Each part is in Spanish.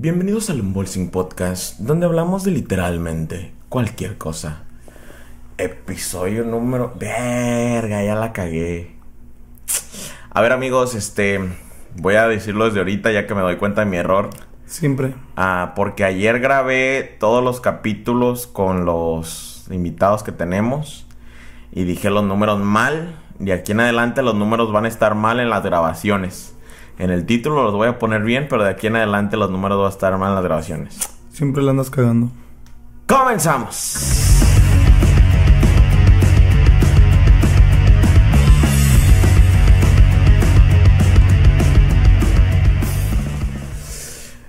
Bienvenidos al Unbolsing Podcast, donde hablamos de literalmente cualquier cosa. Episodio número... Verga, ya la cagué. A ver amigos, este... Voy a decirlo desde ahorita ya que me doy cuenta de mi error. Siempre. Ah, porque ayer grabé todos los capítulos con los invitados que tenemos. Y dije los números mal. De aquí en adelante los números van a estar mal en las grabaciones. En el título los voy a poner bien, pero de aquí en adelante los números van a estar mal en las grabaciones. Siempre la andas cagando. ¡Comenzamos!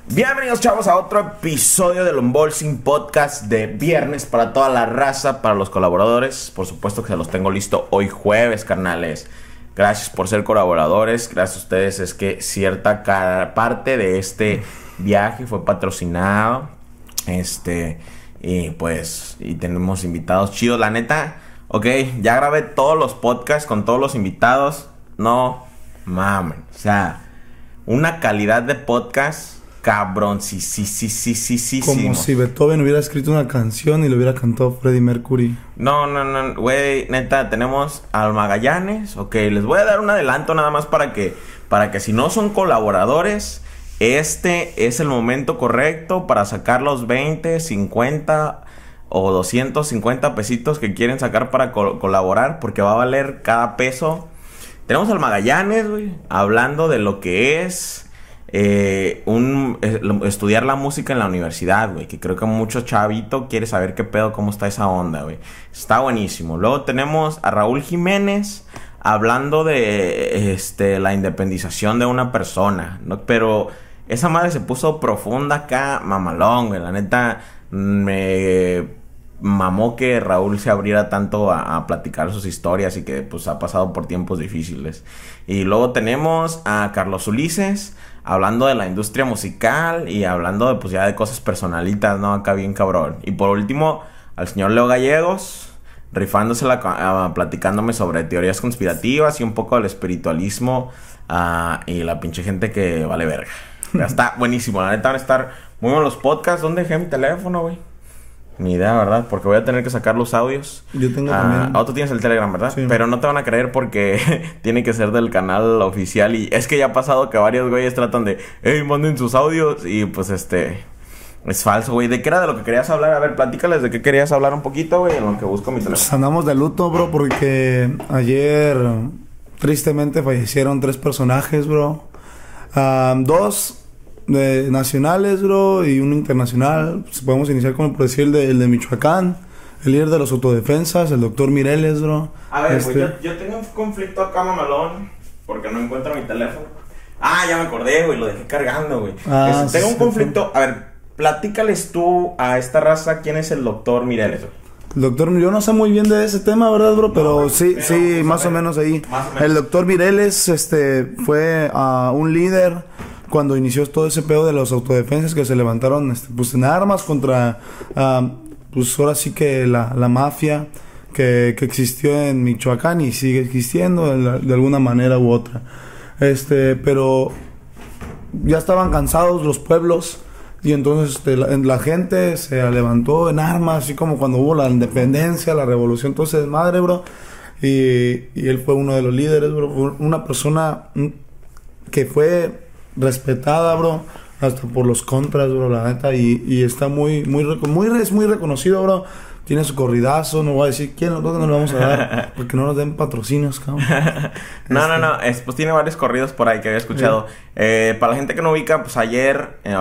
Bienvenidos chavos a otro episodio del Unboxing Podcast de viernes para toda la raza, para los colaboradores. Por supuesto que se los tengo listo hoy jueves, carnales. Gracias por ser colaboradores. Gracias a ustedes es que cierta parte de este viaje fue patrocinado. Este, y pues, y tenemos invitados chidos. La neta, ok, ya grabé todos los podcasts con todos los invitados. No mamen. O sea, una calidad de podcast cabrón, sí, sí, sí, sí, sí, sí. Como si Beethoven hubiera escrito una canción y lo hubiera cantado Freddie Mercury. No, no, no, güey, neta, tenemos al Magallanes, ok, les voy a dar un adelanto nada más para que, para que si no son colaboradores, este es el momento correcto para sacar los 20, 50 o 250 pesitos que quieren sacar para colaborar, porque va a valer cada peso. Tenemos al Magallanes, güey, hablando de lo que es eh, un, estudiar la música en la universidad, güey. Que creo que mucho chavito quiere saber qué pedo, cómo está esa onda, güey. Está buenísimo. Luego tenemos a Raúl Jiménez hablando de este, la independización de una persona, ¿no? Pero esa madre se puso profunda acá, mamalón, güey. La neta, me mamó que Raúl se abriera tanto a, a, platicar sus historias y que pues ha pasado por tiempos difíciles. Y luego tenemos a Carlos Ulises hablando de la industria musical y hablando de pues ya de cosas personalitas, ¿no? Acá bien cabrón. Y por último, al señor Leo Gallegos, rifándosela, uh, platicándome sobre teorías conspirativas y un poco del espiritualismo uh, y la pinche gente que vale verga. Ya está buenísimo, la neta van a estar muy buenos los podcasts. ¿Dónde dejé mi teléfono, güey? Ni idea, ¿verdad? Porque voy a tener que sacar los audios. Yo tengo también. Ah, tú tienes el Telegram, ¿verdad? Sí. Pero no te van a creer porque tiene que ser del canal oficial. Y es que ya ha pasado que varios güeyes tratan de, hey, manden sus audios. Y pues este. Es falso, güey. ¿De qué era de lo que querías hablar? A ver, platícales de qué querías hablar un poquito, güey, en lo que busco mi teléfono. Pues andamos de luto, bro, porque ayer tristemente fallecieron tres personajes, bro. Ah, dos de nacionales, bro, y uno internacional. Pues, podemos iniciar con, por decir, el de, el de Michoacán, el líder de los autodefensas, el doctor Mireles, bro. A ver, este... yo, yo, tengo un conflicto acá, mamalón, porque no encuentro mi teléfono. Ah, ya me acordé, güey, lo dejé cargando, güey. Ah, este, tengo un conflicto. A ver, platícales tú a esta raza quién es el doctor Mireles. El doctor, yo no sé muy bien de ese tema, ¿verdad, bro? Pero no, sí, pero, sí, más o menos ahí. Más o menos. El doctor Mireles, este, fue uh, un líder cuando inició todo ese pedo de los autodefensas que se levantaron este, pues en armas contra uh, pues ahora sí que la, la mafia que, que, existió en Michoacán y sigue existiendo de, alguna manera u otra. Este pero ya estaban cansados los pueblos y entonces este, la, gente se levantó en armas así como cuando hubo la independencia la revolución todo ese desmadre bro. Y, y él fue uno de los líderes bro una persona que fue respetada, bro. Hasta por los contras, bro, la neta. Y, y está muy, muy, muy, es muy reconocido, bro. Tiene su corridazo, no voy a decir quién, no, no lo vamos a dar, porque no nos den patrocinios, cabrón. no, no, no, es, pues tiene varios corridos por ahí que había escuchado. Sí. Eh, para la gente que no ubica, pues ayer, eh,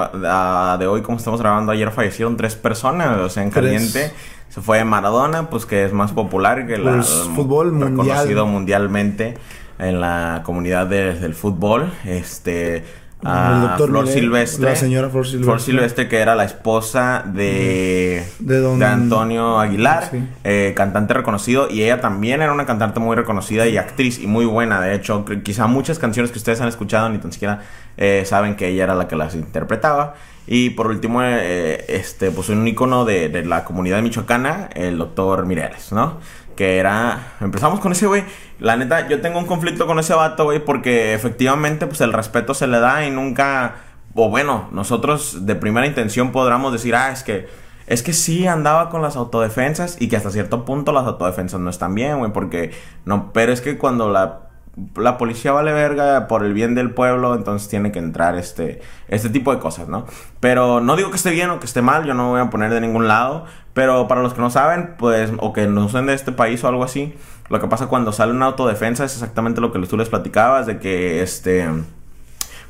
de hoy, como estamos grabando, ayer fallecieron tres personas, o sea, en caliente. Se fue Maradona, pues que es más popular que la, pues, fútbol reconocido mundial. mundialmente en la comunidad de, del fútbol. Este a doctor Flor Silvestre. La señora Flor Silvestre. Flor Silvestre, que era la esposa de, de, don... de Antonio Aguilar, sí. eh, cantante reconocido. Y ella también era una cantante muy reconocida y actriz y muy buena. De hecho, quizá muchas canciones que ustedes han escuchado ni tan siquiera eh, saben que ella era la que las interpretaba. Y por último, eh, este, pues un icono de, de, la comunidad michoacana, el doctor Mireles, ¿no? Que era. Empezamos con ese güey. La neta, yo tengo un conflicto con ese vato, güey, porque efectivamente, pues el respeto se le da y nunca. o bueno, nosotros de primera intención podríamos decir, ah, es que, es que sí andaba con las autodefensas y que hasta cierto punto las autodefensas no están bien, güey, porque no, pero es que cuando la la policía vale verga por el bien del pueblo, entonces tiene que entrar este, este tipo de cosas, ¿no? Pero no digo que esté bien o que esté mal, yo no me voy a poner de ningún lado, pero para los que no saben, pues, o que no son de este país o algo así, lo que pasa cuando sale una autodefensa es exactamente lo que tú les platicabas, de que este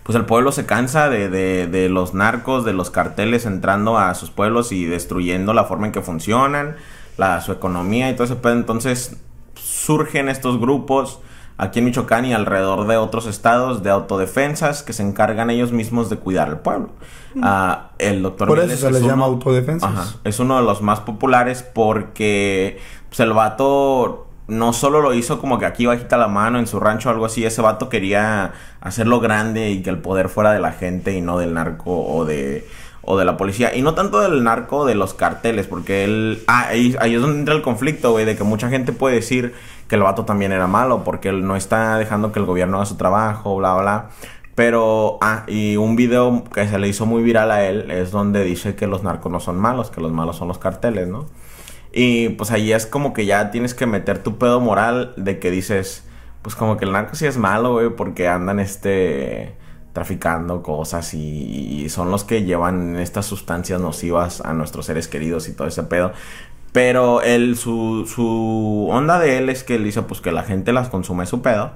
pues el pueblo se cansa de, de, de, los narcos, de los carteles entrando a sus pueblos y destruyendo la forma en que funcionan, la, su economía y todo eso. Entonces surgen estos grupos aquí en Michoacán y alrededor de otros estados de autodefensas que se encargan ellos mismos de cuidar al pueblo. Uh, el doctor Por eso se les llama autodefensas. Ajá, es uno de los más populares porque pues, el vato no solo lo hizo como que aquí bajita la mano en su rancho o algo así, ese vato quería hacerlo grande y que el poder fuera de la gente y no del narco o de o de la policía. Y no tanto del narco, de los carteles, porque él... Ah, ahí, ahí es donde entra el conflicto, güey, de que mucha gente puede decir que el vato también era malo, porque él no está dejando que el gobierno haga su trabajo, bla, bla. Pero, ah, y un video que se le hizo muy viral a él es donde dice que los narcos no son malos, que los malos son los carteles, ¿no? Y pues ahí es como que ya tienes que meter tu pedo moral de que dices, pues como que el narco sí es malo, güey, porque andan este traficando cosas y, son los que llevan estas sustancias nocivas a nuestros seres queridos y todo ese pedo. Pero él, su, su onda de él es que él dice pues que la gente las consume su pedo.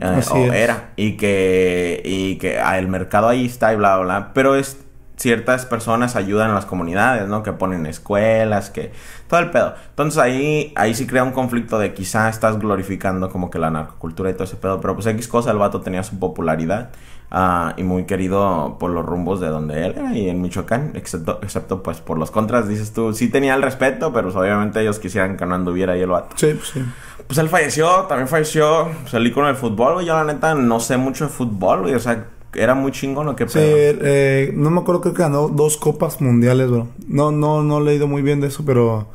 Eh, o era. Y que, y que ah, el mercado ahí está y bla, bla, bla. Pero es ciertas personas ayudan a las comunidades, ¿no? Que ponen escuelas, que todo el pedo. Entonces ahí, ahí sí crea un conflicto de quizá estás glorificando como que la narcocultura y todo ese pedo, pero pues X cosa, el vato tenía su popularidad uh, y muy querido por los rumbos de donde él era y en Michoacán, excepto, excepto pues por los contras, dices tú, sí tenía el respeto, pero pues, obviamente ellos quisieran que no anduviera ahí el vato. Sí, pues sí. Pues él falleció, también falleció, salí con el fútbol, güey, yo la neta no sé mucho de fútbol, güey, o sea era muy chingón o qué Sí, eh, no me acuerdo, creo que ganó dos copas mundiales, bro. No, no, no he leído muy bien de eso, pero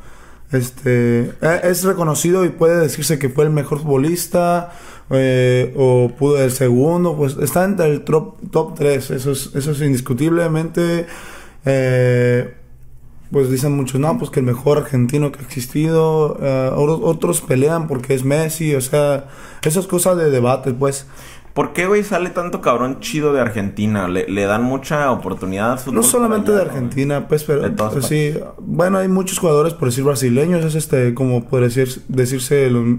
este eh, es reconocido y puede decirse que fue el mejor futbolista eh, o pudo el segundo, pues está entre el top, top 3, eso es, indiscutiblemente. pues dicen muchos, no, pues que el mejor argentino que ha existido. otros pelean porque es Messi, o sea, esas cosas de debate, pues. ¿Por qué, güey, sale tanto cabrón chido de Argentina? Le, le dan mucha oportunidad fútbol No solamente de Argentina, pues, pero pues, sí. Bueno, hay muchos jugadores, por decir brasileños, es este, como puede decir, decirse, los,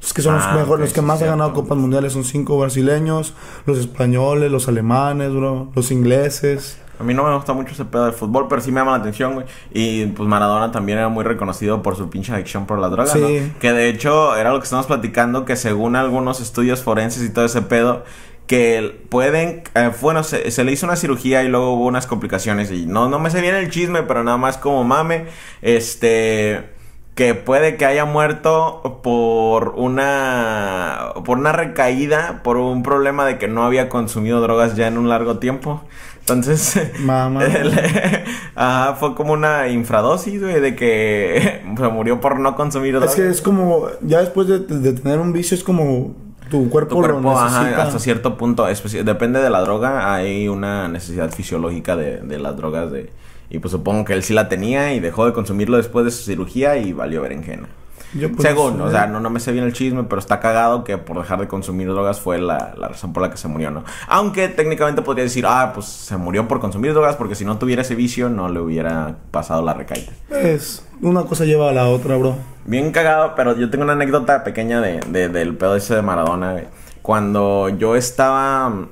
es que son los ah, mejores, los que más han ganado Copas Mundiales son cinco brasileños, los españoles, los alemanes, bro, los ingleses. A mí no me gusta mucho ese pedo de fútbol, pero sí me llama la atención, güey. Y pues Maradona también era muy reconocido por su pinche adicción por la droga, ¿no? Que de hecho era lo que estamos platicando, que según algunos estudios forenses y todo ese pedo, que pueden, eh, bueno, se, le hizo una cirugía y luego hubo unas complicaciones y no, no me sé bien el chisme, pero nada más como mame, este, que puede que haya muerto por una, por una recaída, por un problema de que no había consumido drogas ya en un largo tiempo. Entonces, Mamá. ajá, fue como una infradosis, güey, de que se murió por no consumir drogas. Es que es como, ya después de, tener un vicio, es como tu cuerpo, tu cuerpo lo necesita. hasta cierto punto, depende de la droga, hay una necesidad fisiológica de, de las drogas de... Y pues supongo que él sí la tenía y dejó de consumirlo después de su cirugía y valió berenjena. Yo pues, Según, o sea, no, no me sé bien el chisme, pero está cagado que por dejar de consumir drogas fue la, razón por la que se murió, ¿no? Aunque técnicamente podría decir, ah, pues se murió por consumir drogas porque si no tuviera ese vicio no le hubiera pasado la recaída. Es, una cosa lleva a la otra, bro. Bien cagado, pero yo tengo una anécdota pequeña de, del pedo ese de Maradona. Cuando yo estaba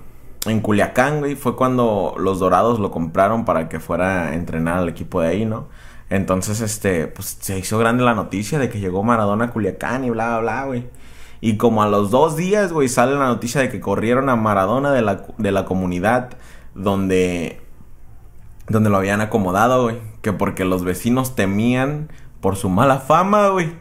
en Culiacán, güey, fue cuando los Dorados lo compraron para que fuera a entrenar al equipo de ahí, ¿no? Entonces, este, pues se hizo grande la noticia de que llegó Maradona a Culiacán y bla, bla, bla, güey. Y como a los dos días, güey, sale la noticia de que corrieron a Maradona de la, de la comunidad donde, donde lo habían acomodado, güey. Que porque los vecinos temían por su mala fama, güey.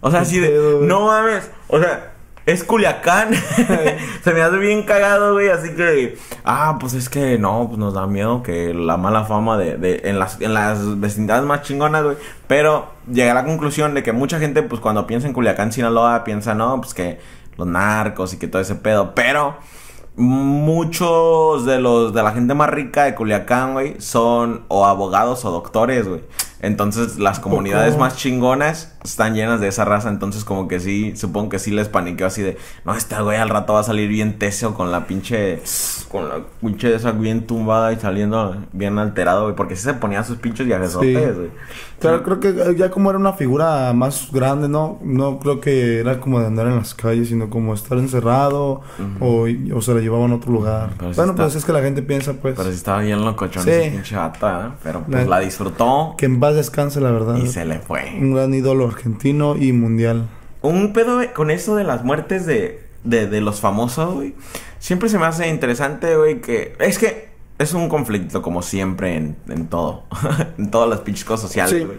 O sea, así de, no mames, o sea, es Culiacán. se me hace bien cagado, güey. Así que, ah, pues es que no, pues nos da miedo que la mala fama de, de en, las, en las vecindades más chingonas, güey. Pero llegué a la conclusión de que mucha gente, pues cuando piensa en Culiacán, Sinaloa, piensa, no, pues que los narcos y que todo ese pedo. Pero muchos de los de la gente más rica de Culiacán, güey, son o abogados o doctores, güey. Entonces las comunidades más chingonas están llenas de esa raza. Entonces como que sí, supongo que sí les paniqueó así de, no, este güey al rato va a salir bien teseo con la pinche, con la pinche de esa bien tumbada y saliendo bien alterado, güey. Porque sí se ponía sus pinches viajesotes, güey. Pero creo que ya como era una figura más grande, ¿no? No creo que era como de andar en las calles, sino como estar encerrado o, o, se la llevaban a otro lugar. bueno, pues es que la gente piensa, pues. Pero si estaba bien locochón sí. ese pinche gata, ¿eh? Pero pues la, disfrutó. Que en paz descanse, la verdad. Y se le fue. Un gran ídolo argentino y mundial. Un pedo con eso de las muertes de, de, de los famosos, güey. Siempre se me hace interesante, güey, que... Es que es un conflicto, como siempre, en, en todo. en todas las pinches cosas sociales, güey.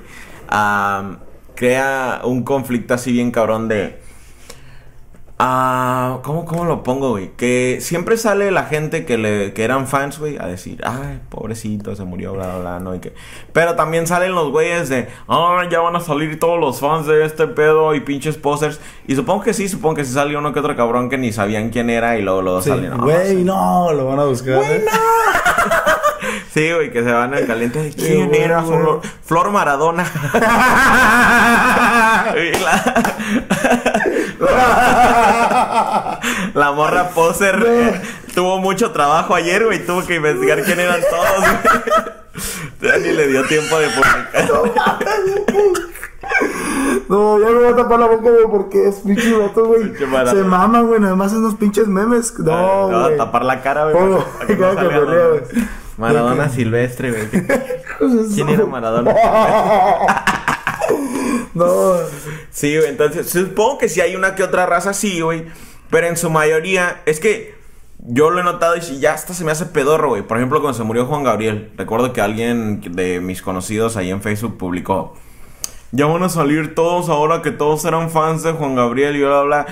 crea un conflicto así bien cabrón de... Ah, ¿cómo, ¿cómo, lo pongo, güey? Que siempre sale la gente que, le, que eran fans, güey, a decir, ay, pobrecito, se murió, bla, bla, bla, ¿no? Y que... Pero también salen los güeyes de, ay, ya van a salir todos los fans de este pedo y pinches posters. Y supongo que sí, supongo que sí salió uno que otro cabrón que ni sabían quién era y luego lo sí, salieron. Güey, no, lo van a buscar. Güey, no. Sí, güey, que se van al caliente de quién era Flor, Flor Maradona. la, morra poser eh, tuvo mucho trabajo ayer, güey, tuvo que investigar quién eran todos, güey. ni le dio tiempo de publicar. No, ya me voy a tapar la boca, güey, porque es pinche vato, güey. Se maman, güey, nada más unos pinches memes. No, güey. voy a tapar la cara, güey. Oh, que no Maradona silvestre, güey. ¿Quién era Maradona? No. Sí, güey, entonces supongo que si hay una que otra raza sí, güey. Pero en su mayoría, es que yo lo he notado y ya hasta se me hace pedorro, güey. Por ejemplo, cuando se murió Juan Gabriel, recuerdo que alguien de mis conocidos ahí en Facebook publicó. Ya van a salir todos ahora que todos eran fans de Juan Gabriel y bla, bla.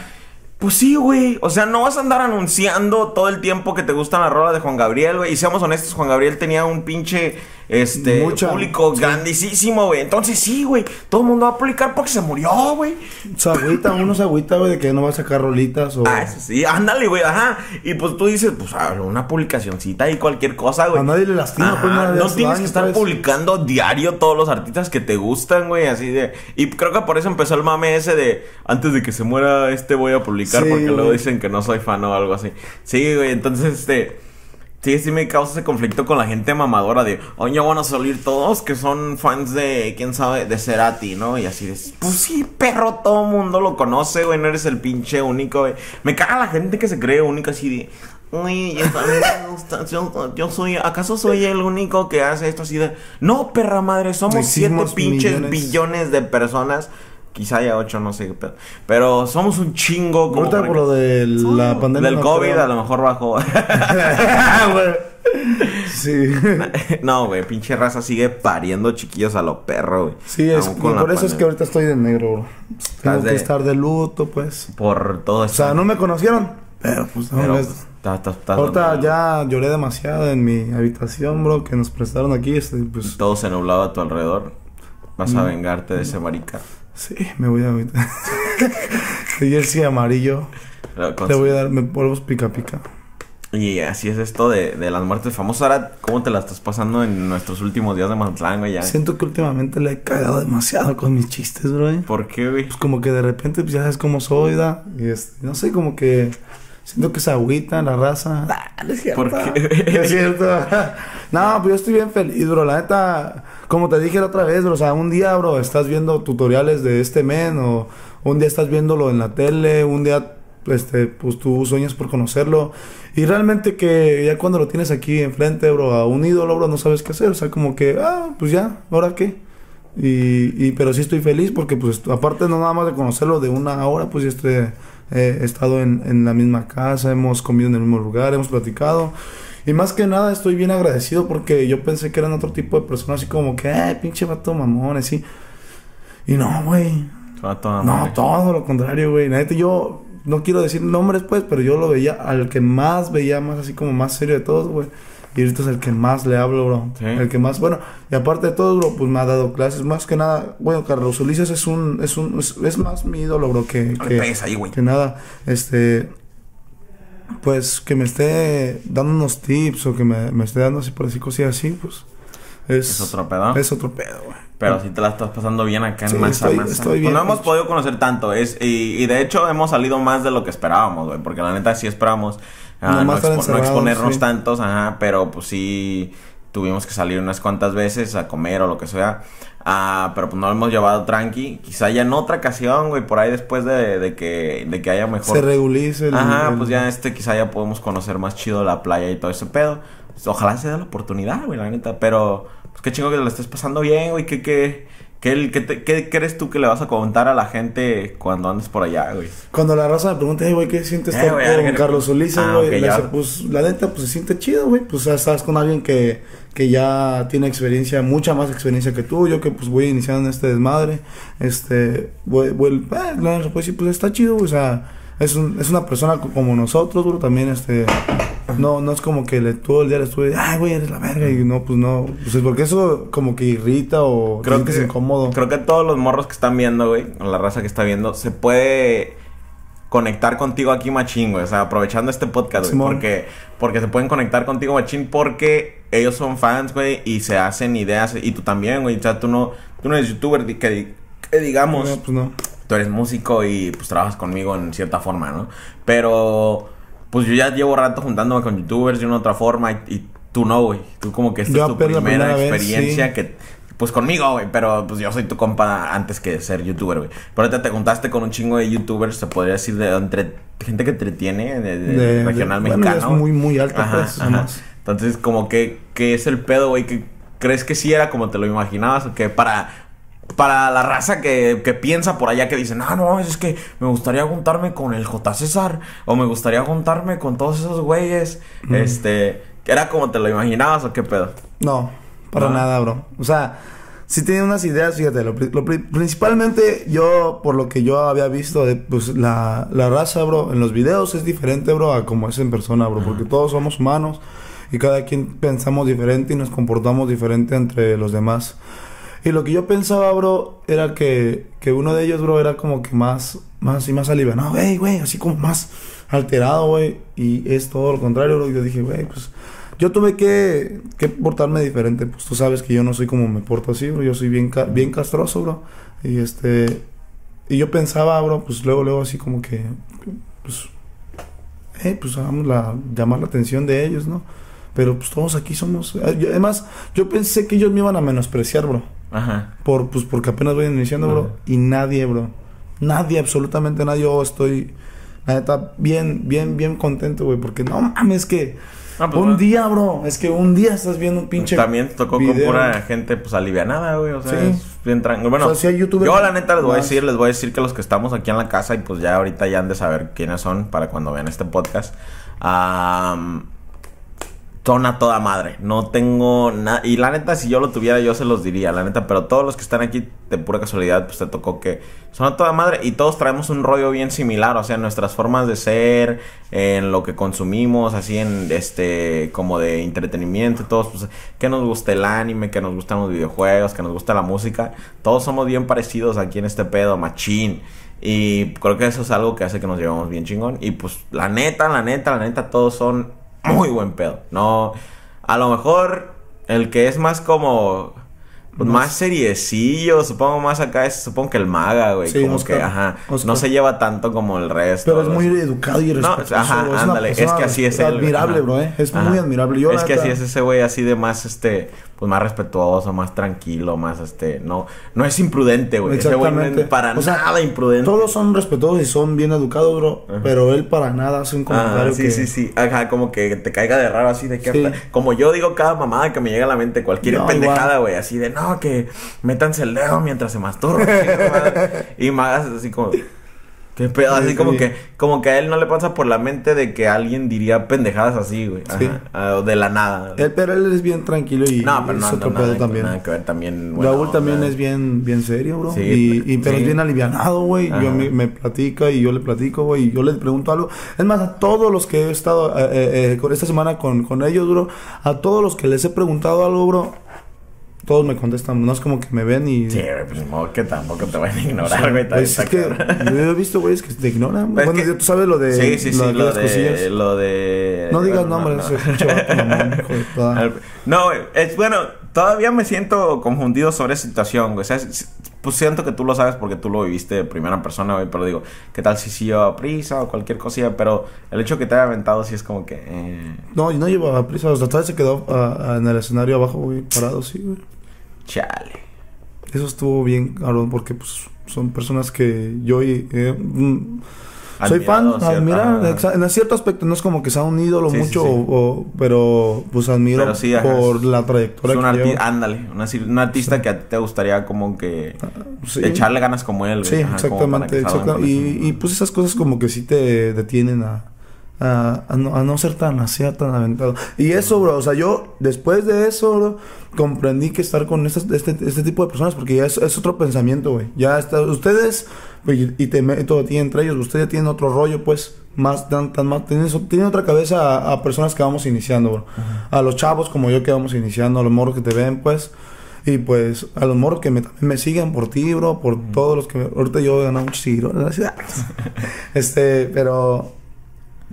Pues sí, güey. O sea, no vas a andar anunciando todo el tiempo que te gustan las rolas de Juan Gabriel, güey. Y seamos honestos, Juan Gabriel tenía un pinche este público grandísimo, güey. Entonces sí, güey, todo el mundo va a publicar porque se murió, güey. Se agüita, uno se agüita, güey, de que no va a sacar rolitas o Ah, sí, ándale, güey, ajá. Y pues tú dices, pues una publicacioncita y cualquier cosa, güey. A nadie le lastima, pues No tienes que estar publicando diario todos los artistas que te gustan, güey, así de y creo que por eso empezó el mame ese de antes de que se muera este voy a publicar porque luego dicen que no soy fan o algo así. Sí, güey, entonces este Sí, sí me causa ese conflicto con la gente mamadora de, oye, ya van a salir todos que son fans de, quién sabe, de Cerati, ¿no? Y así de, pues sí, perro, todo el mundo lo conoce, güey, no eres el pinche único, güey. Me caga la gente que se cree única así de, uy, yo, yo soy, ¿acaso soy el único que hace esto así de, no, perra madre, somos siete pinches billones de personas Quizá haya ocho, no sé qué pedo. Pero somos un chingo. Como Ahorita por lo de la pandemia. Del COVID a lo mejor bajó. sí. No, güey, pinche raza sigue pariendo chiquillos a lo perro, güey. Sí, es, por eso es que ahorita estoy de negro, bro. Tengo que estar de luto, pues. Por todo eso. O sea, no me conocieron. Pero pues no Ahorita ya lloré demasiado en mi habitación, bro, que nos prestaron aquí. Este, pues... Todo se nublaba a tu alrededor. Vas a mm. vengarte de ese marica. Sí, me voy a... el jersey amarillo. Te voy a dar... Me polvos pica pica. Y así es esto de, de, las muertes famosas. Ahora, ¿cómo te la estás pasando en nuestros últimos días de Mazatlán, güey? Ya? Siento que últimamente le he cagado demasiado con mis chistes, bro. ¿Por qué, güey? Pues como que de repente, pues ya sabes cómo soy, da. Y es, no sé, como que... Siento que se agüita la raza. Ah, no es cierto. ¿Por qué? es cierto. no, pues yo estoy bien feliz, bro. La neta, como te dije la otra vez, bro. O sea, un día, bro, estás viendo tutoriales de este men o un día estás viéndolo en la tele, un día, este, pues tú sueñas por conocerlo. Y realmente que ya cuando lo tienes aquí enfrente, bro, a un ídolo, bro, no sabes qué hacer. O sea, como que, ah, pues ya, ¿ahora qué? Y, y pero sí estoy feliz porque, pues, aparte no nada más de conocerlo de una hora, pues ya estoy he estado en, en, la misma casa, hemos comido en el mismo lugar, hemos platicado. Y más que nada estoy bien agradecido porque yo pensé que eran otro tipo de personas así como que, eh, pinche vato mamón, así. Y no, güey. No, todo lo contrario, güey. yo no quiero decir nombres, pues, pero yo lo veía al que más veía más así como más serio de todos, güey. Y ahorita es el que más le hablo, bro. El que más, bueno, y aparte de todo, bro, pues me ha dado clases. Más que nada, bueno, Carlos Ulises es un, es un, es, más mi ídolo, bro, que, que, ahí, que nada. Este, pues que me esté dando unos tips o que me, me esté dando así por así cosillas así, pues es, Es otro pedo. Es otro pedo, güey. Pero si te la estás pasando bien acá en Sí, Masa estoy- estoy Pues bien, no hemos podido conocer tanto. Es, y, y de hecho hemos salido más de lo que esperábamos, güey. Porque la neta sí esperábamos ah, no, expo- no encerrados, exponernos sí. tantos, ajá. Pero pues sí tuvimos que salir unas cuantas veces a comer o lo que sea. Ah, pero pues no lo hemos llevado tranqui. Quizá ya en otra ocasión, güey, por ahí después de, de que, de que haya mejor Se regulice el... Ajá, el- pues ya este quizá ya podemos conocer más chido la playa y todo ese pedo. Pues, ojalá se dé la oportunidad, güey, la neta. Pero, pues qué chingo que te lo estés pasando bien, güey. ¿Qué, qué, qué, el- qué, te- qué crees tú que le vas a contar a la gente cuando andes por allá, güey? Cuando la raza me pregunta, "Hey, güey, ¿qué sientes Eh, estar con Carlos Ulises, Ah, güey? ok, Le ya. pues, la neta, pues, se siente chido, güey. Pues, estás con alguien que, que ya tiene experiencia, mucha más experiencia que tú. Yo que, pues, voy iniciando en este desmadre. Este, güey, güey, eh, neta, pues, sí, pues, está chido. O sea, es, un, es una persona co- como nosotros, bro. También, este... No, no es como que le, todo el día le estuve, ay, güey, eres la verga. Y no, pues, no. Pues, es porque eso como que irrita o Creo que, incómodo. creo que todos los morros que están viendo, güey, o la raza que está viendo, se puede conectar contigo aquí machín, güey. O sea, aprovechando este podcast, güey. Porque, porque se pueden conectar contigo machín porque ellos son fans, güey, y se hacen ideas. Y tú también, güey. O sea, tú no, tú no eres youtuber que, di- que digamos No, pues, no. tú eres músico y pues trabajas conmigo en cierta forma, ¿no? Pero pues yo ya llevo rato juntándome con youtubers de una otra forma y, y tú no, güey. Tú como que esta Yo es tu primera, vez, experiencia sí. que pues conmigo, güey, pero pues yo soy tu compa antes que ser youtuber, güey. Pero ahorita te juntaste con un chingo de youtubers, se podría decir de entre gente que entretiene de, de- De- regional de- bueno, ya mexicano. es muy, muy alta, Ajá, pues, ajá. Entonces, como que, que es el pedo, güey, que crees que sí era como te lo imaginabas o que para para la raza que, que piensa por allá que dicen, ah, no, es que me gustaría juntarme con el J. César o me gustaría juntarme con todos esos güeyes, este, ¿era como te lo imaginabas o qué pedo? No, para nada, bro. O sea, sí tenía unas ideas, fíjate, lo, pri- lo pri- principalmente yo, por lo que yo había visto, de, pues la, la raza, bro, en los videos es diferente, bro, a como es en persona, bro, porque todos somos humanos y cada quien pensamos diferente y nos comportamos diferente entre los demás. Y lo que yo pensaba, bro, era que, que uno de ellos, bro, era como que más, más y más alivianado, güey, güey, así como más alterado, güey. Y es todo lo contrario, bro. Y yo dije, güey, pues yo tuve que, que portarme diferente. Pues tú sabes que yo no soy como me porto así, bro. Yo soy bien, ca- bien castroso, bro. Y este, y yo pensaba, bro, pues luego, luego así como que, pues, eh, pues hagamos la, llamar la atención de ellos, ¿no? Pero pues todos aquí somos. eh, yo- Además, yo pensé que ellos me iban a menospreciar, bro. Ajá. Por, pues porque apenas voy iniciando, bro. Y nadie, bro. Nadie, absolutamente nadie. Yo estoy, la neta, bien, bien, bien contento, güey. Porque no mames, que Ah, pues, un día, bro. Es que un día estás viendo un pinche. También te tocó con pura gente pues alivianada, güey, o sea, Sí. es bien tranquilo. Bueno, O sea, yo la neta les voy a decir, les voy a decir que los que estamos aquí en la casa y pues ya ahorita ya han de saber quiénes son para cuando vean este podcast. am, son a toda madre. No tengo nada. Y la neta, si yo lo tuviera, yo se los diría, la neta. Pero todos los que están aquí, de pura casualidad, pues te tocó que son a toda madre. Y todos traemos un rollo bien similar. O sea, nuestras formas de ser, en lo que consumimos, así en este, como de entretenimiento. Todos, pues, que nos gusta el anime, que nos gustan los videojuegos, que nos gusta la música. Todos somos bien parecidos aquí en este pedo, machín. Y creo que eso es algo que hace que nos llevamos bien chingón. Y pues, la neta, la neta, la neta, todos son muy buen pedo. No, a lo mejor el que es más como pues, más seriecillo, supongo más acá es supongo que el maga, güey, Sí, como Oscar. que ajá, Oscar. no se lleva tanto como el resto. Pero es muy educado y No, respetuoso. ajá, una ándale, es que así es él. Admirable, bro, ¿eh? Es Ajá. muy admirable. Yo, es que así es ese güey así de más este pues más respetuoso, más tranquilo, más este no no es imprudente, güey. Ese güey no es para O sea, nada imprudente. Todos son respetuosos y son bien educados, bro. Pero él para nada hace un comentario Ah, sí, que... sí, sí. Ajá, como que te caiga de raro así de que Sí. hasta- como yo digo cada mamada que me llega a la mente, cualquier No, pendejada, güey, así de no, que métanse el dedo mientras se masturba. chinga madre". y más así como qué pedo, así Sí, como sí. que como que a él no le pasa por la mente de que alguien diría pendejadas así, güey. Sí. ah, de la nada. Él, pero él es bien tranquilo y no, pero es no, otro no, pedo nada, también. nada que ver también. Raúl también es bien, bien serio, bro. Sí, y, y- pero es bien alivianado, güey. Yo me, me platica y yo le platico, güey. Y yo le pregunto algo. Es más, a todos los que he estado eh, eh, eh, con esta semana con, con ellos, bro. A todos los que les he preguntado algo, bro. Todos me contestan. No es como que me ven y. Sí, güey, pues modo que tampoco te van a ignorar, güey. Pues es que yo he visto güeyes que te ignoran. Pues bueno, tú sabes lo de. Sí, sí, sí, lo, de, lo de. No digas nombres, no, no. no, güey, es bueno, todavía me siento confundido sobre esa situación, güey. O sea, pues siento que tú lo sabes porque tú lo viviste de primera persona, güey. Pero digo, ¿qué tal si sí llevaba prisa o cualquier cosilla? Pero el hecho que te haya aventado sí es como que. Eh... No, no llevaba prisa. O sea, tal vez se quedó uh, en el escenario abajo, güey, parado, sí, güey. Chale. Eso estuvo bien, cabrón, porque pues son personas que yo. Eh, mm, soy fan, admira, en cierto aspecto no es como que sea un ídolo mucho, O, pero pues admiro por la trayectoria es un Ándale, un artista que a ti te gustaría como que ah, echarle ganas como él. Sí, exactamente, Y, y, pues esas cosas como que sí te detienen a, a, no, ser tan así, tan aventado. Y eso, bro, o sea, yo después de eso, bro, comprendí que estar con este, este, este tipo de personas, porque ya es, es otro pensamiento, güey. Ya está, ustedes, y te meto a ti entre ellos, ustedes ya tienen otro rollo, pues, más, tan, tan más, tienen, tienen otra cabeza a, personas que vamos iniciando, bro. A los chavos como yo que vamos iniciando, a los morros que te ven, pues. Y pues a los morros que me, me siguen por ti, bro, por todos los que... ahorita yo he ganado muchos seguidores este, pero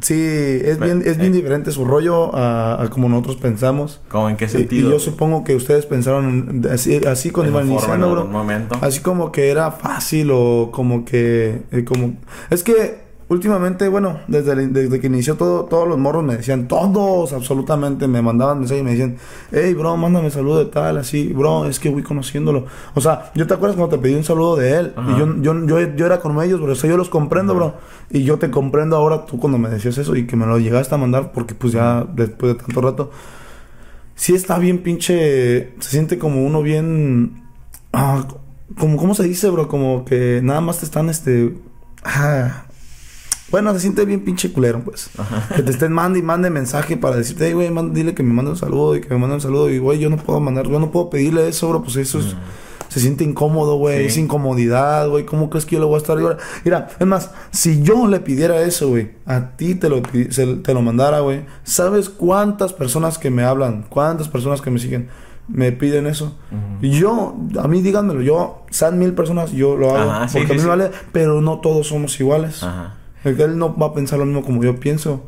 Sí, es bien, es bien eh. diferente su rollo a, como nosotros pensamos. ¿Cómo en qué sentido? Y, yo supongo que ustedes pensaron así, así cuando iban iniciando, bro. Así como que era fácil o como que, eh, como, es que últimamente, bueno, desde, desde que inició todo, todos los morros me decían, todos absolutamente me mandaban mensajes y me decían, hey, bro, mándame saludo de tal, así, bro, es que voy conociéndolo. O sea, yo te acuerdas cuando te pedí un saludo de él y yo, yo, yo, yo, era con ellos, bro, o sea, yo los comprendo, bro. Y yo te comprendo ahora tú cuando me decías eso y que me lo llegaste a mandar porque pues ya después de tanto rato, sí está bien pinche, se siente como uno bien... Ah, como, ¿Cómo se dice, bro? Como que nada más te están, este... Ah, bueno, se siente bien pinche culero, pues. Que te estén mande y mande mensaje para decirte, hey, güey, dile que me mande un saludo y que me mande un saludo. Y, güey, yo no puedo mandar, yo no puedo pedirle eso, bro. Pues eso es, se siente incómodo, güey. Es incomodidad, güey. ¿Cómo crees que yo le voy a estar? Mira, es más, si yo le pidiera eso, güey, a ti te lo, te lo mandara, güey. ¿Sabes cuántas personas que me hablan, cuántas personas que me siguen? me piden eso. Y yo, a mí díganmelo, yo, sean mil personas, yo lo hago. porque a mí me vale, pero no todos somos iguales. Ajá él no va a pensar lo mismo como yo pienso.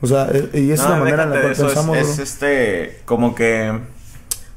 O sea, e, y esa es la manera en la cual pensamos. Es, este, como que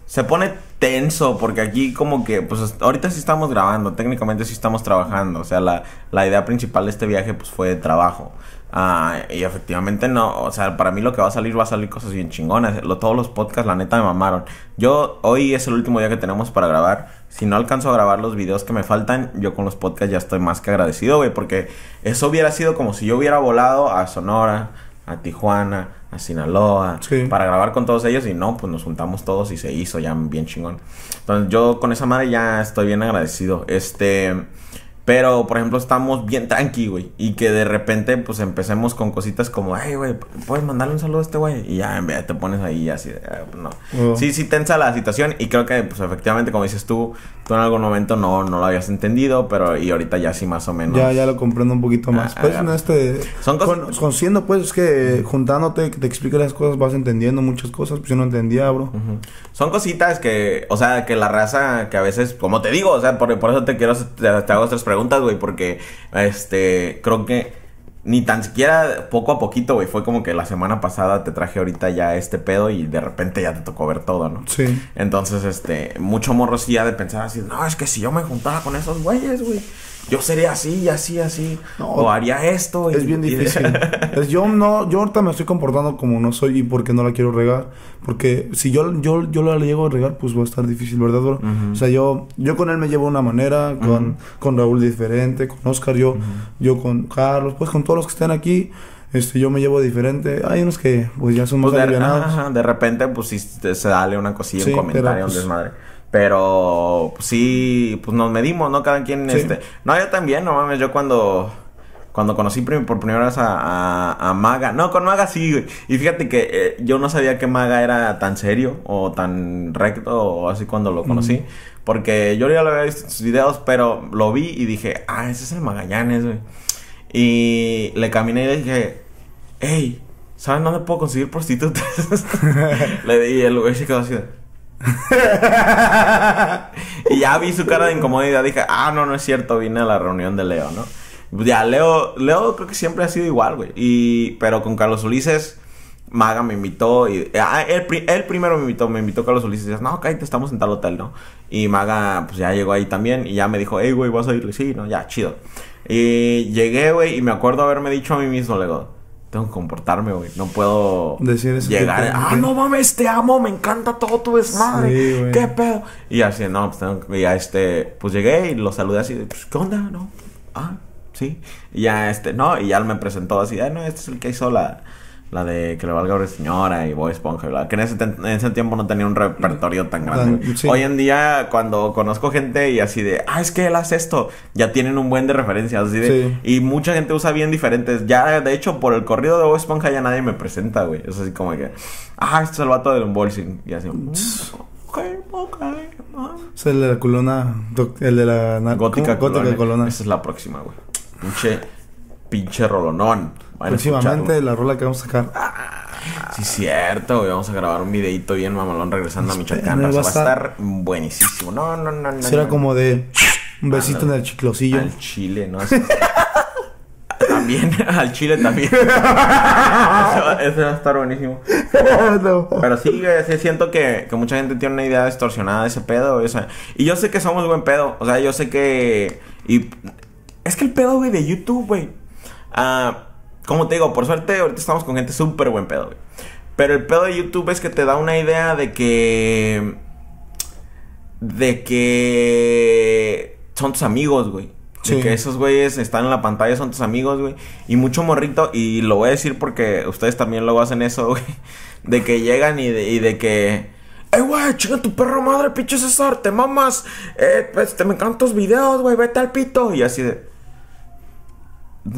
se pone tenso porque aquí como que, pues ahorita sí estamos grabando, técnicamente sí estamos trabajando. O sea, la, la idea principal de este viaje pues fue de trabajo. Ah, y efectivamente no, o sea, para mí lo que va a salir va a salir cosas bien chingonas. Lo, todos los podcasts, la neta, me mamaron. Yo, hoy es el último día que tenemos para grabar. Si no alcanzo a grabar los videos que me faltan, yo con los podcasts ya estoy más que agradecido, güey, porque eso hubiera sido como si yo hubiera volado a Sonora, a Tijuana, a Sinaloa, para grabar con todos ellos y no, pues nos juntamos todos y se hizo ya bien chingón. Entonces yo con esa madre ya estoy bien agradecido. Este... Pero, por ejemplo, estamos bien tranqui, güey. Y que de repente, pues empecemos con cositas como, ay, güey, puedes mandarle un saludo a este güey. Y ya, en vez te pones ahí así, ah, pues, no. Oh. Sí, sí, tensa la situación. Y creo que, pues efectivamente, como dices tú, tú en algún momento no, no lo habías entendido, pero y ahorita ya sí, más o menos. Ya, ya lo comprendo un poquito más. Ah, pues, en este. Son cosas. conociendo, pues, es que juntándote, que te explique las cosas, vas entendiendo muchas cosas. Pues yo no entendía, bro. Son cositas que, o sea, que la raza, que a veces, como te digo, o sea, por, por eso te quiero, te, te hago estas preguntas preguntas, güey, porque este, creo que ni tan siquiera poco a poquito, güey. Fue como que la semana pasada te traje ahorita ya este pedo y de repente ya te tocó ver todo, ¿no? Sí. Entonces, este, mucho morro sí ya de pensar así, no, es que si yo me juntara con esos güeyes, güey yo sería así, así, así. o haría esto. Es bien difícil. yo no, yo ahorita me estoy comportando como no soy y porque no la quiero regar. Porque si yo, yo, yo la llego a regar, pues va a estar difícil, ¿verdad, bro? O sea, yo, yo con él me llevo una manera, con, con Raúl diferente, con Oscar yo, yo con Carlos, pues con todos los que estén aquí. Este, yo me llevo diferente. Hay unos que pues ya son más pues de, de repente, pues si se sale una cosilla, un comentario, un pues, desmadre. Pero pues, sí, pues nos medimos, ¿no? Cada quien, este... No, yo también, no mames, yo cuando... Cuando conocí por primera vez a, a, Maga. No, con Maga sí, güey. Y fíjate que eh, yo no sabía que Maga era tan serio o tan recto o así cuando lo conocí. Porque yo ya lo había visto en sus videos, pero lo vi y dije, ah, ese es el Magallanes, güey. Y le caminé y le dije, hey, ¿sabes dónde puedo conseguir prostitutas? le di y el güey se quedó así y ya vi su cara de incomodidad. Dije, ah, no, no es cierto, vine a la reunión de Leo, ¿no? Pues ya, Leo, Leo creo que siempre ha sido igual, güey. Y, pero con Carlos Ulises, Maga me invitó. Y, ah, él, primero me invitó, me invitó Carlos Ulises. Y dice, no, cállate, estamos en tal hotel, ¿no? Y Maga, pues ya llegó ahí también. Y ya me dijo, hey, güey, ¿vas a ir? Sí, no, ya, chido. Y llegué, güey, y me acuerdo haberme dicho a mí mismo, le digo, tengo que comportarme, güey. No puedo Decir llegar. ah, no mames, te amo, me encanta todo tu desmadre. Sí, ¿Qué pedo? Y así, no, pues tengo que. Ya este. Pues llegué y lo saludé así pues, ¿qué onda? No. Ah, sí. Y ya este, no, y ya me presentó así, ah, no, este es el que hizo la la de que le valga a señora y Boy Esponja, que en ese, en ese, tiempo no tenía un repertorio tan grande. Hoy en día, cuando conozco gente y así de, ah, es que él hace esto, ya tienen un buen de referencias, así de, y mucha gente usa bien diferentes. Ya, de hecho, por el corrido de Boy Esponja ya nadie me presenta, güey. Es así como que, ah, este es el vato del unboxing. Y así, ok, ok. Es el de la colona, el de la gótica, gótica colona. Esa es la próxima, güey. Pinche, pinche rolonón. Próximamente la rola que vamos a sacar. Sí, cierto, güey. Vamos a grabar un videito bien mamalón regresando a Michoacán. va, a estar buenísimo. No, no, no, no. Será como de un besito en el chiclosillo. Al chile, ¿no? también, al chile también. eso, va a estar buenísimo. Pero sí, güey, siento que, que, mucha gente tiene una idea distorsionada de ese pedo. Y yo sé que somos buen pedo. O sea, yo sé que. Y es que el pedo, güey, de YouTube, güey. Ah como te digo, por suerte ahorita estamos con gente súper buen pedo, güey. Pero el pedo de YouTube es que te da una idea de que... De que... Son tus amigos, güey. De que esos güeyes están en la pantalla, son tus amigos, güey. Y mucho morrito, y lo voy a decir porque ustedes también luego hacen eso, güey. De que llegan y de, y de que... ¡Eh, güey! ¡Chinga tu perro madre, pinche César! ¡Te mamas! ¡Eh, pues te me encantan tus videos, güey! ¡Vete al pito! Y así de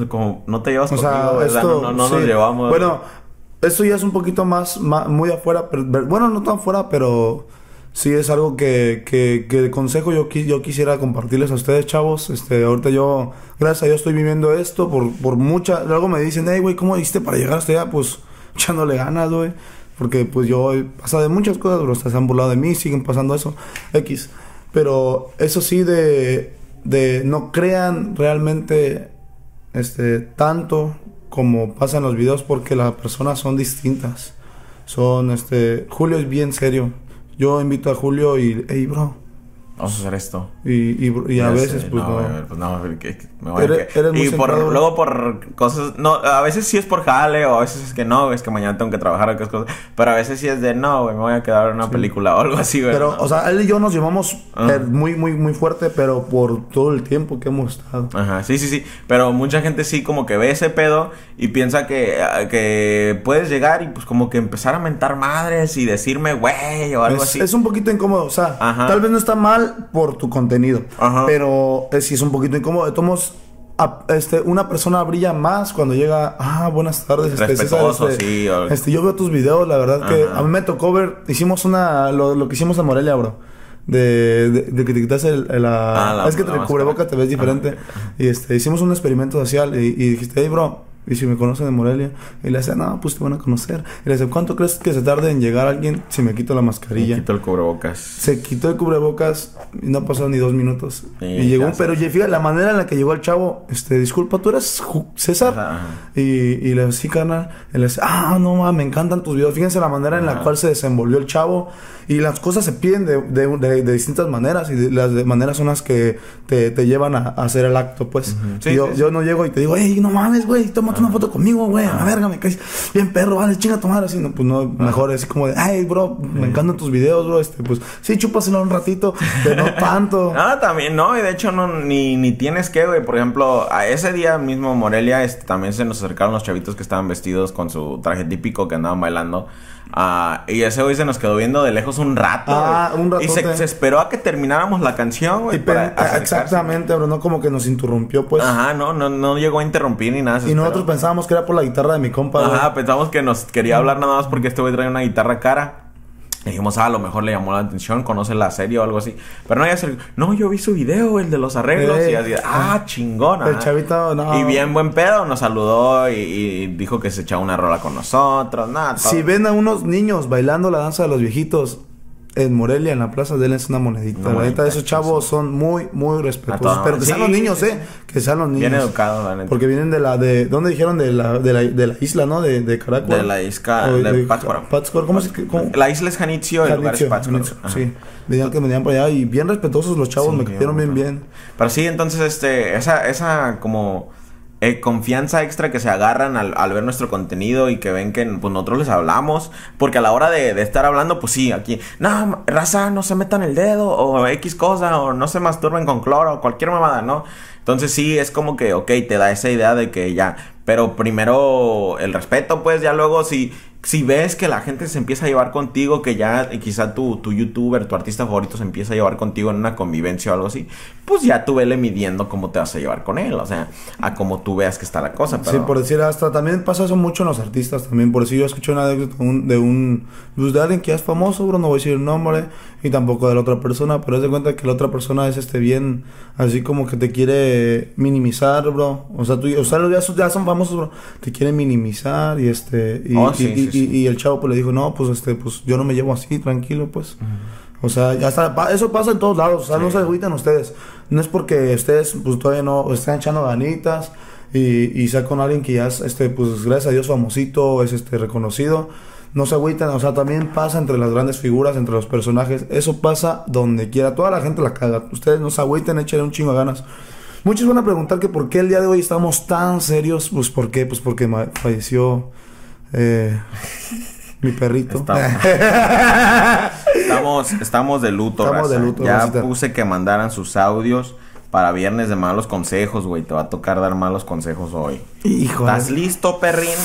como no te llevas o conmigo, sea, esto, no, no, nos llevamos. Bueno, esto ya es un poquito más, muy afuera, pero, bueno, no tan fuera, pero sí es algo que, que, que de consejo yo, yo quisiera compartirles a ustedes, chavos. Este, ahorita yo, gracias a Dios, estoy viviendo esto por, por mucha. Luego me dicen, hey, güey, ¿cómo hiciste para llegar hasta allá? Pues echándole ganas, güey. Porque pues yo he pasado de muchas cosas, pero se han burlado de mí, siguen pasando eso, X. Pero eso sí, de, de no crean realmente este, tanto como pasa en los videos porque las personas son distintas. Son, este, Julio es bien serio. Yo invito a Julio y, hey, bro, Vamos a hacer esto. Y, y, a veces, pues no. pues no, me voy a Y por, luego por cosas. No, a veces sí es por jale, o a veces es que no, es que mañana tengo que trabajar o cosas. Pero a veces sí es de no, güey, me voy a quedar en una película o algo así, güey. Pero, o sea, él y yo nos llevamos eh, muy, muy, muy fuerte, pero por todo el tiempo que hemos estado. Ajá, sí, sí, sí. Pero mucha gente sí como que ve ese pedo y piensa que, ah, que puedes llegar y pues como que empezar a mentar madres y decirme, güey, o algo así. Es un poquito incómodo, o sea, tal vez no está mal por tu contenido. Pero si es un poquito incómodo. Tomos este, una persona brilla más cuando llega, ah, buenas tardes. Este, Respetuoso, este, sí. Este, yo veo tus videos, la verdad que a mí me tocó ver, hicimos una, lo, que hicimos en Morelia, bro. De, de, que te quitas el, la, ah, Es que te cubreboca te ves diferente. Y este, hicimos un experimento social y, y dijiste, hey, bro, y si me conocen de Morelia, y le dice, no, pues te van a conocer. Y le dice, ¿cuánto crees que se tarde en llegar alguien si me quito la mascarilla? Me quito el cubrebocas. Se quitó el cubrebocas y no pasó ni dos minutos. y llegó, pero fíjate la manera en la que llegó el chavo, este, disculpa, ¿tú eres César? Y, y le dice, sí, carnal. Y le dice, ah, no, me encantan tus videos. Fíjense la manera en la cual se desenvolvió el chavo. Y las cosas se piden de, de, de, distintas maneras y las maneras son las que te, te llevan a, hacer el acto, pues. yo, yo no llego y te digo, hey, no mames, güey, tómate una foto conmigo, güey, a la verga, me caes bien perro, vale, chinga tu madre, así, no, pues no, mejor es como de, ay, bro, me encantan tus videos, bro, este, pues, sí, chúpaselo un ratito, pero no tanto. ah, también, no, y de hecho no, ni, ni tienes que, güey, por ejemplo, a ese día mismo Morelia, este, también se nos acercaron los chavitos que estaban vestidos con su traje típico que andaban bailando. Ah, y ese güey se nos quedó viendo de lejos un rato. Ah, un rato. Y se, esperó a que termináramos la canción, güey. Exactamente, bro. No como que nos interrumpió, pues. Ajá, no, no, no llegó a interrumpir ni nada. Y nosotros pensábamos que era por la guitarra de mi compa. Ajá, pensábamos que nos quería hablar nada más porque este güey trae una guitarra cara. Dijimos, ah, a lo mejor le llamó la atención, conoce la serie o algo así. Pero no, ya se... no, yo vi su video, el de los arreglos. y así, ah, chingona. El chavito, no. Y bien buen pedo, nos saludó y, dijo que se echaba una rola con nosotros. Nada, Si ven a unos niños bailando la danza de los viejitos, en Morelia, en la plaza, denles una monedita. la neta, esos chavos son muy, muy respetuosos. Pero que sean los niños, ¿eh? Que sean los niños. Bien educados, la neta. Porque vienen de la, de, ¿dónde dijeron? De la, de la, de la isla, ¿no? De, de Caracas. De la isla, de, de Pátzcuaro. ¿Cómo se cómo? La isla es Janitzio, el lugar es Pátzcuaro. Sí. Venían que venían por allá y bien respetuosos los chavos, me cayeron bien, bien. Pero sí, entonces, este, esa, esa como eh, confianza extra que se agarran al, ver nuestro contenido y que ven que pues, nosotros les hablamos. Porque a la hora de, estar hablando, pues sí, aquí, no, raza, no se metan el dedo, o X cosa, o no se masturben con cloro, o cualquier mamada, ¿no? Entonces sí, es como que, ok, te da esa idea de que ya, pero primero el respeto, pues ya luego si si ves que la gente se empieza a llevar contigo, que ya quizá tu, tu youtuber, tu artista favorito se empieza a llevar contigo en una convivencia o algo así, pues ya tú vele midiendo cómo te vas a llevar con él, o sea, a cómo tú veas que está la cosa. Sí, por decir, hasta también pasa eso mucho en los artistas también, por decir, yo escuché una de un, de un, pues de alguien que es famoso, bro, no voy a decir el nombre, y tampoco de la otra persona, pero es de cuenta que la otra persona es este bien, así como que te quiere minimizar, bro, o sea, tú, o sea, ya, ya son famosos, bro, te quieren minimizar y este, y, Oh, y- sí, y- sí, sí. y- y el chavo pues le dijo, no, pues este, pues yo no me llevo así, tranquilo, pues. O sea, ya está, pa- eso pasa en todos lados, o sea, no se agüiten ustedes. No es porque ustedes pues todavía no están echando ganitas y, y sea con alguien que ya es, este, pues gracias a Dios famosito, es este reconocido. No se agüiten, o sea, también pasa entre las grandes figuras, entre los personajes. Eso pasa donde quiera. Toda la gente la caga. Ustedes no se agüiten, échenle un chingo de ganas. Muchos van a preguntar que por qué el día de hoy estamos tan serios. Pues por qué, pues porque falleció eh, mi perrito. Estamos- Estamos, estamos de luto, Estamos raza. de luto, Ya racita. puse que mandaran sus audios para viernes de malos consejos, güey. Te va a tocar dar malos consejos hoy. Hijo ¿Estás listo, perrín?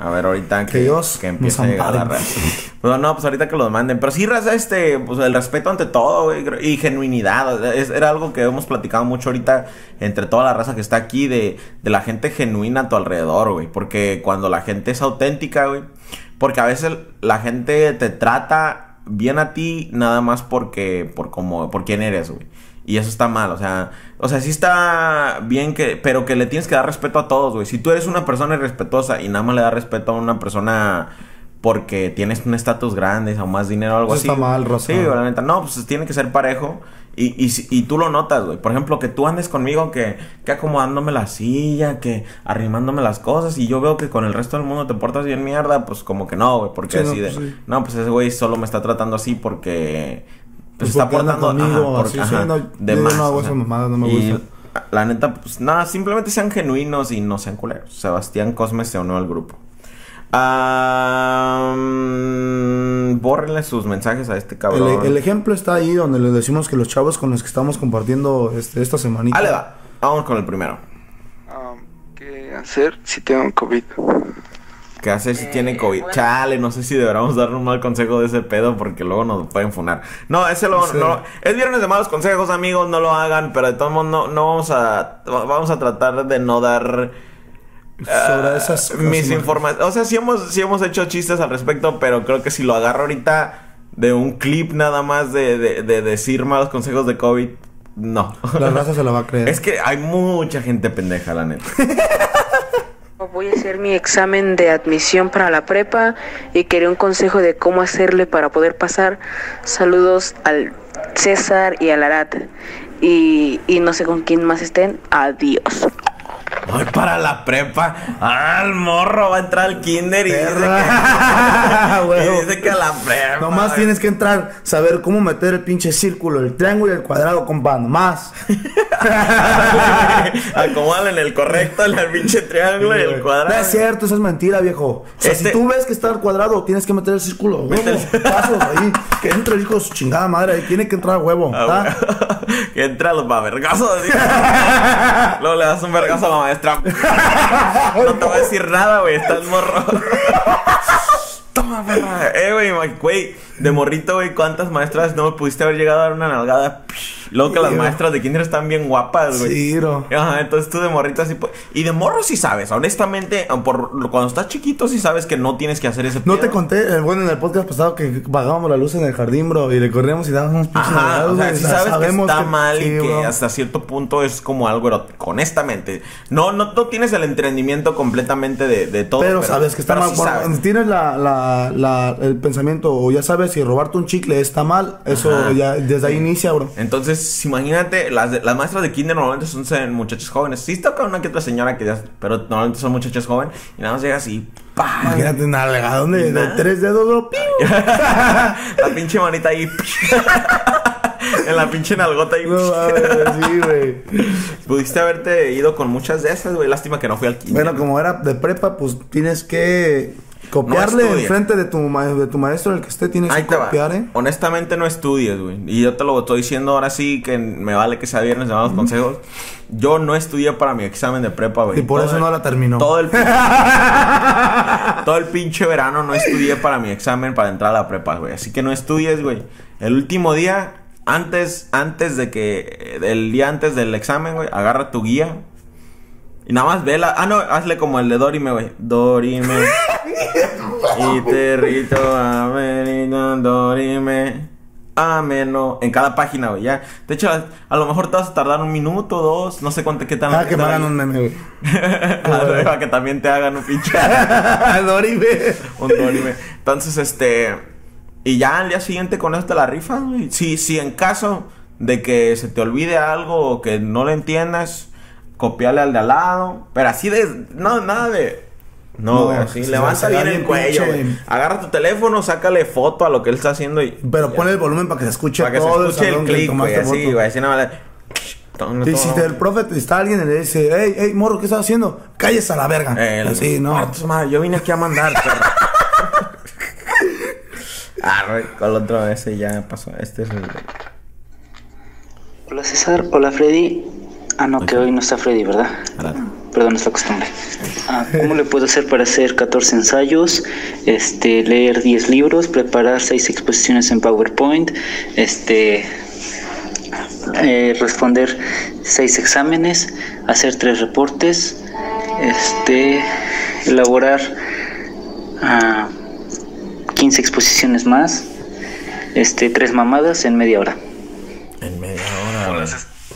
A ver, ahorita que, Que Dios que empiece a llegar la ampare. raza. Pues no, pues ahorita que los manden. Pero sí, raza, este, pues el respeto ante todo, güey. Y genuinidad. Es- era algo que hemos platicado mucho ahorita entre toda la raza que está aquí de, de la gente genuina a tu alrededor, güey. Porque cuando la gente es auténtica, güey. Porque a veces la gente te trata bien a ti nada más porque, por como, por quién eres, güey. Y eso está mal, o sea, o sea, sí está bien que, pero que le tienes que dar respeto a todos, güey. Si tú eres una persona irrespetuosa y nada más le das respeto a una persona porque tienes un estatus grande o más dinero o algo Eso así. está mal, Rosa. Sí, la neta. No, pues tiene que ser parejo. Y, y, y tú lo notas, güey. Por ejemplo, que tú andes conmigo, que, que acomodándome la silla, que arrimándome las cosas. Y yo veo que con el resto del mundo te portas bien mierda, pues como que no, güey. Porque Sí, no, de. pues sí. No, pues ese güey solo me está tratando así porque. Pues Pues, está porque anda portando conmigo, ajá, así, por- sí, ajá, no, de yo más, no hago o esas mamadas, no me Y, gusta. La neta, pues nada, simplemente sean genuinos y no sean culeros. Sebastián Cosme se unió al grupo. Ah, mm, bórrenle sus mensajes a este cabrón. El, el ejemplo está ahí donde les decimos que los chavos con los que estamos compartiendo este, esta semanita. Ah, le va. Vamos con el primero. Ah, ¿Qué hacer si tengo COVID? ¿Qué hace si tiene COVID? Chale, no sé si deberíamos darle un mal consejo de ese pedo porque luego nos pueden funar. No, ese lo, Sí. no, es viernes de malos consejos, amigos, no lo hagan, pero de todos modos no, no vamos a vamos a tratar de no dar Sobre esas Ah, mis informaciones. O sea, sí hemos, sí hemos hecho chistes al respecto, pero creo que si lo agarro ahorita de un clip nada más de, de, de decir malos consejos de COVID, no. La raza se la va a creer. Es que hay mucha gente pendeja, la neta. Voy a hacer mi examen de admisión para la prepa y quería un consejo de cómo hacerle para poder pasar. Saludos al César y al Arat. Y, y no sé con quién más estén. Adiós. Voy para la prepa. Ah, el morro va a entrar al kinder y dice que, y dice que a la prepa. Nomás tienes que entrar, saber cómo meter el pinche círculo, el triángulo y el cuadrado, compa. Nomás. Acomódale en el correcto, en el pinche triángulo y el No cuadrado. es cierto, eso es mentira, viejo. O sea, Este- si tú ves que está el cuadrado, tienes que meter el círculo. Huevo. Pasos ahí. Que entre el hijo de su chingada madre. Ahí tiene que entrar a huevo. Ah, güey. que entra a los vergazos. así. Luego le das un vergazo a la maestra. No te voy a decir nada, güey. Estás morro. Toma, perra. Eh, güey, güey. De morrito, güey. ¿Cuántas maestras no pudiste haber llegado a dar una nalgada? Luego que las maestras de kinder están bien guapas, güey. Sí, bro. Ajá, entonces tú de morrita sí pu- Y de morro sí sabes, honestamente, por cuando estás chiquito sí sabes que no tienes que hacer ese No te conté, eh, bueno, en el podcast pasado que pagábamos la luz en el jardín, bro, y le corríamos y dábamos unos Ajá, o sea, sí sabes que está mal sí, y que bro. hasta cierto punto es como algo erótico, honestamente. No, no, no tienes el entendimiento completamente de, de todo. Pero, sabes que está pero mal. sí Bueno, tienes la, la, la- el pensamiento, o ya sabes, si robarte un chicle está mal, eso Ajá. ya desde ahí inicia, bro. Entonces, imagínate, las, de- las maestras de kinder normalmente son muchachos jóvenes. Sí toca una que otra señora que ya... Pero normalmente son muchachos jóvenes. Y nada más llegas y... ¡pah! Imagínate un nalgadón de, de tres dedos, bro. La pinche manita ahí... en la pinche nalgota ahí... No sí, güey. Pudiste haberte ido con muchas de esas, güey. Lástima que no fui al kinder. Bueno, como era de prepa, pues tienes que copiarle estudies. enfrente de tu, de tu maestro, el que esté, tienes Ahí que te va. copiar, ¿eh? Honestamente no estudies, güey. Y yo te lo estoy diciendo ahora sí que me vale que sea viernes de malos consejos. Yo no estudié para mi examen de prepa, güey. Y por Todo eso el- no la terminó. Todo el, todo el pinche verano no estudié para mi examen para entrar a la prepa, güey. Así que no estudies, güey. El último día, antes, antes de que, el día antes del examen, güey, agarra tu guía. Y nada más vela. Ah, no, hazle como el de Dorime, güey. Dorime. y territo, avenida, Dorime. Ameno. En cada página, güey, ya. De hecho, a, a lo mejor te vas a tardar un minuto, dos. No sé cuánto, qué tan. Ah, que me hagan un meme, güey. Para que también te hagan un pinche. Dorime. un dorime. Entonces, este. Y ya al día siguiente con eso te la rifas, güey. Si, si en caso de que se te olvide algo o que no lo entiendas, copiarle al de al lado. Pero así de. No, nada de. No, No, güey, así. se- Levanta bien el cuello, güey. Agarra tu teléfono, sácale foto a lo que él está haciendo y. Pero ponle el volumen para que se escuche Para que todo se escuche el que clic, güey. Así, güey. Así nada más. Y si el profe te- está alguien y le dice, hey, hey, morro, ¿qué estás haciendo? Cállese a la verga. Eh, el- Así, no. Ah, tu madre, yo vine aquí a mandar, perro. ah, güey, con el otro ese ya pasó. Este es el. Hola César, hola Freddy. Ah, no, que hoy no está Freddy, ¿verdad? Perdón, es la costumbre. Ah, ¿Cómo le puedo hacer para hacer 14 ensayos? Este, leer 10 libros, preparar 6 exposiciones en PowerPoint, este, eh, responder 6 exámenes, hacer 3 reportes, este, elaborar ah, 15 exposiciones más, este, 3 mamadas en media hora. En media hora. güey.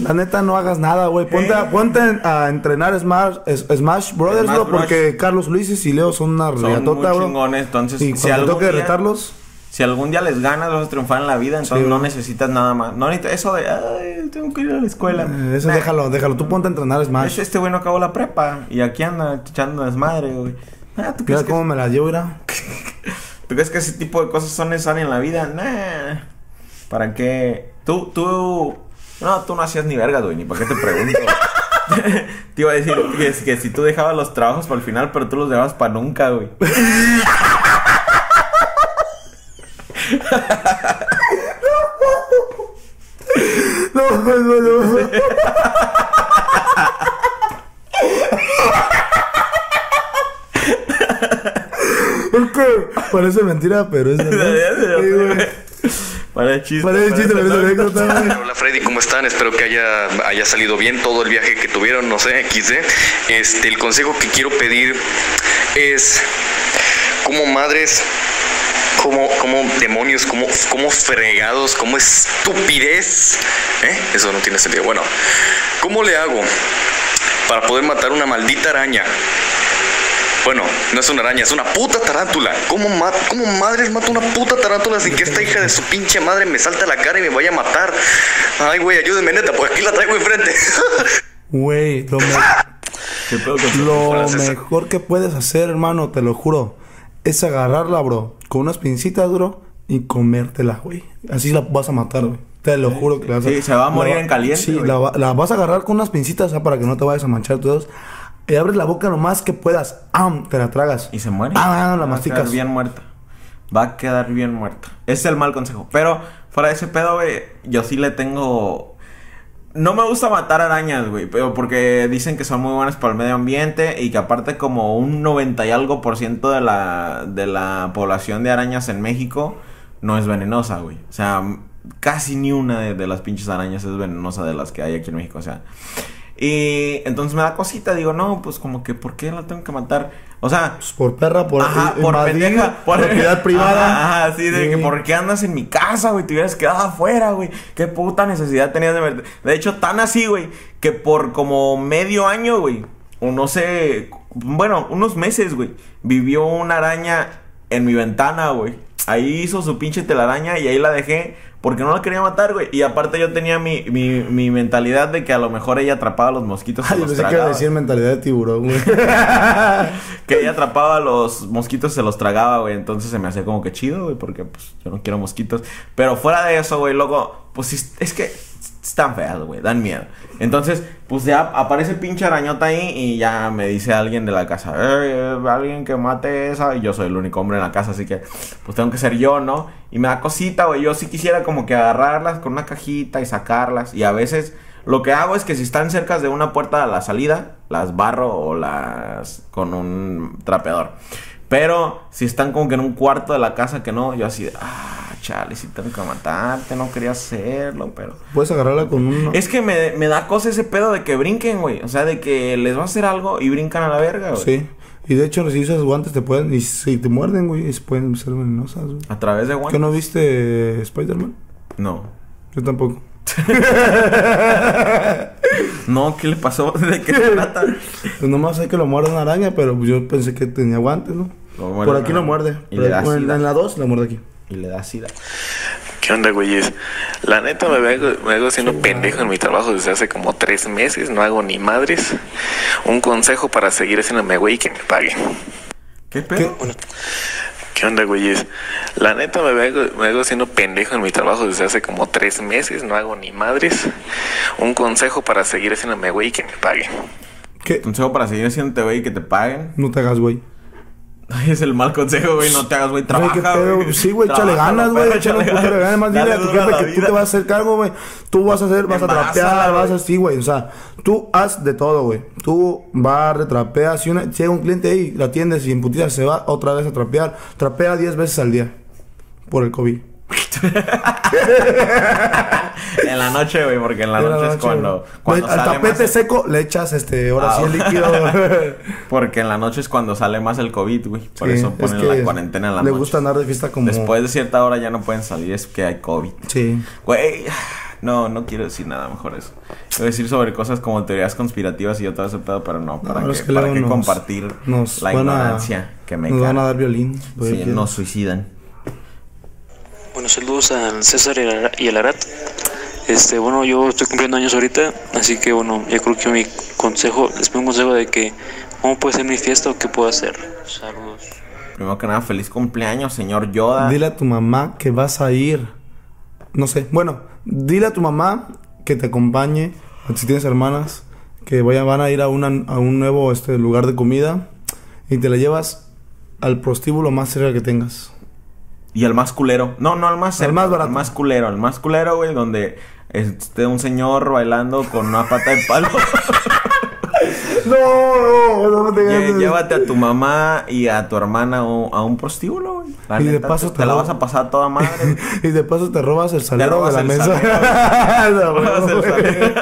La neta, no hagas nada, güey. Ponte, a, ponte a entrenar Smash, Smash Brothers, Smash bro, Bros. porque Carlos Luises y Leo son una regatota, bro. chingones, entonces, y si toque día- retarlos, Si algún día les ganas, vas a triunfar en la vida, entonces Sí, no necesitas nada más. No necesitas eso de, ay, tengo que ir a la escuela. eh, eso Nah. déjalo, déjalo. Tú ponte a entrenar Smash. Este, este güey no acabó la prepa y aquí anda echando desmadre, güey. Ah, ¿tú, crees Mira que, cómo me la llevo, mira. ¿Tú crees que ese tipo de cosas son necesarias en la vida? Nah. ¿Para qué? Tú, tú... No, tú no hacías ni verga, güey, ni para qué te pregunto. te iba a decir que, que si tú dejabas los trabajos para el final, pero tú los dejabas para nunca, güey. No, no, no. Es que parece mentira, pero es verdad. Para chiste. Parece chiste, pero es anécdota. Hola Freddy, ¿cómo están? Espero que haya, haya salido bien todo el viaje que tuvieron, no sé, XD. Este, el consejo que quiero pedir es, como madres, como, como demonios, como, como fregados, como estupidez, ¿eh? Eso no tiene sentido. Bueno, ¿cómo le hago para poder matar una maldita araña? Bueno, no es una araña, es una puta tarántula. ¿Cómo, ma- cómo madres mato una puta tarántula sin que esta hija de su pinche madre me salte a la cara y me vaya a matar? Ay, güey, ayúdenme, neta, pues aquí la traigo enfrente. Güey, lo, me- ¿Qué pedo con- lo mejor que puedes hacer, hermano, te lo juro, es agarrarla, bro, con unas pincitas, bro, y comértela, güey. Así la vas a matar, güey. Te lo juro que la vas a... Sí, se va a morir en caliente, Sí, la, va- la vas a agarrar con unas pincitas, o sea, para que no te vayas a manchar todos. Y abres la boca lo más que puedas. ¡Am! Te la tragas. Y se muere. ¡Ah! La Va a masticas. quedar bien muerta. Va a quedar bien muerta. Ese es el mal consejo. Pero fuera de ese pedo, güey, yo sí le tengo... No me gusta matar arañas, güey, pero porque dicen que son muy buenas para el medio ambiente y que aparte como un 90 y algo por ciento de la, de la población de arañas en México no es venenosa, güey. O sea, casi ni una de, de las pinches arañas es venenosa de las que hay aquí en México, o sea. Y entonces me da cosita, digo, no, pues como que, ¿por qué la tengo que matar? O sea, Pues por perra, por, Ajá, eh, por pendeja, por propiedad privada. Ajá, ajá, sí, de que por qué andas en mi casa, güey, te hubieras quedado afuera, güey. Qué puta necesidad tenías de ver. De hecho, tan así, güey, que por como medio año, güey, o no sé, bueno, unos meses, güey, vivió una araña en mi ventana, güey. Ahí hizo su pinche telaraña y ahí la dejé porque no la quería matar, güey. Y aparte yo tenía mi, mi, mi mentalidad de que a lo mejor ella atrapaba a los mosquitos. Ay, los pensé que iba a decir mentalidad de tiburón, güey. que ella atrapaba a los mosquitos y se los tragaba, güey. Entonces se me hacía como que chido, güey, porque pues yo no quiero mosquitos. Pero fuera de eso, güey, luego, pues es que están feas, güey, dan miedo. Entonces, pues ya aparece pinche arañota ahí y ya me dice alguien de la casa, "Eh, alguien que mate esa. Y yo soy el único hombre en la casa, así que pues tengo que ser yo, ¿no? Y me da cosita, güey. Yo sí quisiera como que agarrarlas con una cajita y sacarlas. Y a veces lo que hago es que si están cerca de una puerta a la salida, las barro o las con un trapeador. Pero si están como que en un cuarto de la casa que no, yo así ah, chale, si tengo que matarte, no quería hacerlo, pero... Puedes agarrarla con un... Es que me, me da cosa ese pedo de que brinquen, güey. O sea, de que les va a hacer algo y brincan a la verga, güey. Sí. Y de hecho, si usas guantes te pueden... Y si te muerden, güey, pueden ser venenosas, güey. A través de ¿Qué guantes. no viste Spider-Man? No. Yo tampoco. No, ¿qué le pasó? ¿De qué se trata? Pues nomás sé que lo muerde una araña, pero yo pensé que tenía guantes, ¿no? Por aquí lo muerde. sida. en la 2 lo muerde aquí. Y le da sida. ¿Qué onda, güeyes? La neta me vengo, me vengo haciendo pendejo en mi trabajo desde hace como tres meses, no hago ni madres. Un consejo para seguir haciéndome güey que me paguen. ¿Qué pedo? ¿Qué onda, güeyes? La neta me vengo, me vengo haciendo pendejo en mi trabajo desde hace como tres meses, no hago ni madres. Un consejo para seguir haciéndome güey que me paguen. ¿Qué? Consejo para seguir haciendo güey y que te paguen. No te hagas, güey. Es el mal consejo, güey. No te hagas, güey. Güey, ¿qué Trabaja, güey. Sí, güey, échale ganas, güey. Échale ganas. Más dile a tu jefe que tú te vas a hacer cargo, güey. Tú vas a hacer, vas a trapear, vas güey. así, güey. O sea, tú haz de todo, güey. Tú barre, trapeas. Si, una, si llega un cliente ahí, la atiendes y en putiza se va otra vez a trapear. Trapea 10 veces al día. Por el COVID. En la noche, güey, porque en la En noche, es cuando, cuando Al sale tapete más... seco le echas, este, ahora Ah, sí el ok. líquido. Porque en la noche es cuando sale más el COVID, güey. Por Sí, eso es ponen que la cuarentena en la Le noche. gusta andar de fiesta como... Después de cierta hora ya no pueden salir, es que hay COVID. Sí. Güey, no, no quiero decir nada mejor eso. Quiero decir sobre cosas como teorías conspirativas y yo todo ese pedo, pero no, ¿para No, qué, es que para qué nos- compartir nos la van a- ignorancia que me Nos van a dar violín. Sí, nos suicidan. Bueno, saludos al César y al Ara- y al Arat. Este, bueno, yo estoy cumpliendo años ahorita, así que bueno, yo creo que mi consejo, les pido un consejo de que cómo puede ser mi fiesta o qué puedo hacer. Saludos. Primero que nada, feliz cumpleaños, señor Yoda. Dile a tu mamá que vas a ir. No sé. Bueno, dile a tu mamá que te acompañe. Si tienes hermanas, que vayan, van a ir a, una, a un nuevo este, lugar de comida. Y te la llevas al prostíbulo más cerca que tengas. Y el más culero. No, no, el más El cerca, más barato. El más culero. El más culero, güey, donde esté un señor bailando con una pata de palo. No, no, no te Lle- Llévate a tu mamá y a tu hermana a un, a un prostíbulo, güey. Y de paso te, te la vas a pasar toda madre. y de paso te robas el salero de la mesa. Te No, robas, el güey. salero,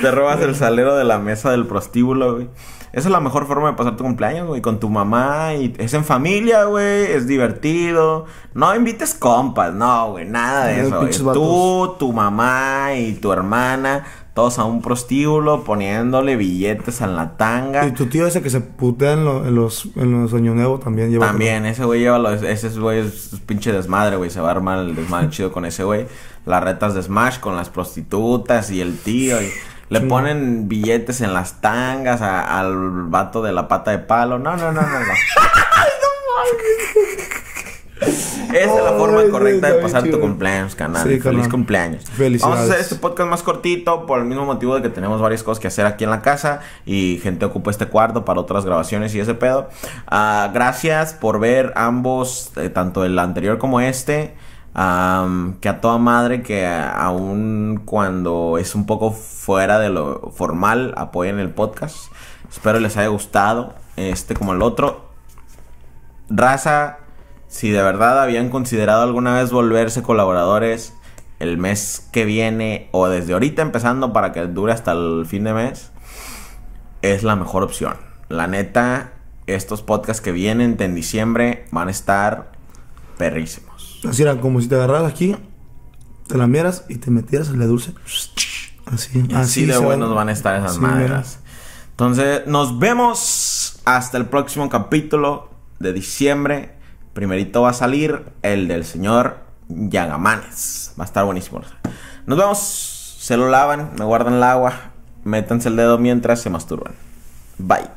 te robas el salero de la mesa del prostíbulo, güey. Esa es la mejor forma de pasar tu cumpleaños, güey, con tu mamá y es en familia, güey, es divertido. No invites compas, no, güey, nada de No, eso, Tú, tu mamá y tu hermana, todos a un prostíbulo poniéndole billetes en la tanga. Y tu tío ese que se putea en, lo- en los, en los años nuevos también lleva. También, ese güey lleva los, ese güey es es pinche desmadre, güey. Se va a armar el desmadre chido con ese güey. Las retas de Smash con las prostitutas y el tío. Y le ponen billetes en las tangas a- al vato de la pata de palo. No, no, no, no, no. Esa es la forma Ay, correcta de pasar tu cumpleaños, canal. Sí, Feliz carnal. cumpleaños. Vamos a hacer este podcast más cortito por el mismo motivo de que tenemos varias cosas que hacer aquí en la casa y gente ocupa este cuarto para otras grabaciones y ese pedo. Ah, gracias por ver ambos, eh, tanto el anterior como este. Que a toda madre que aún cuando es un poco fuera de lo formal apoyen el podcast. Espero les haya gustado este como el otro. Raza, si de verdad habían considerado alguna vez volverse colaboradores, el mes que viene o desde ahorita empezando para que dure hasta el fin de mes, es la mejor opción. La neta, estos podcasts que vienen en diciembre van a estar perrísimos. Así era como si te agarraras aquí, te la mieras y te metieras en la dulce. Así, Y así, de buenos van a estar esas Sí, madres. Entonces, nos vemos hasta el próximo capítulo de diciembre. Primerito va a salir el del señor Yagamanes. Va a estar buenísimo. Nos vemos. Se lo lavan, me guardan el agua. Métanse el dedo mientras se masturban. Bye.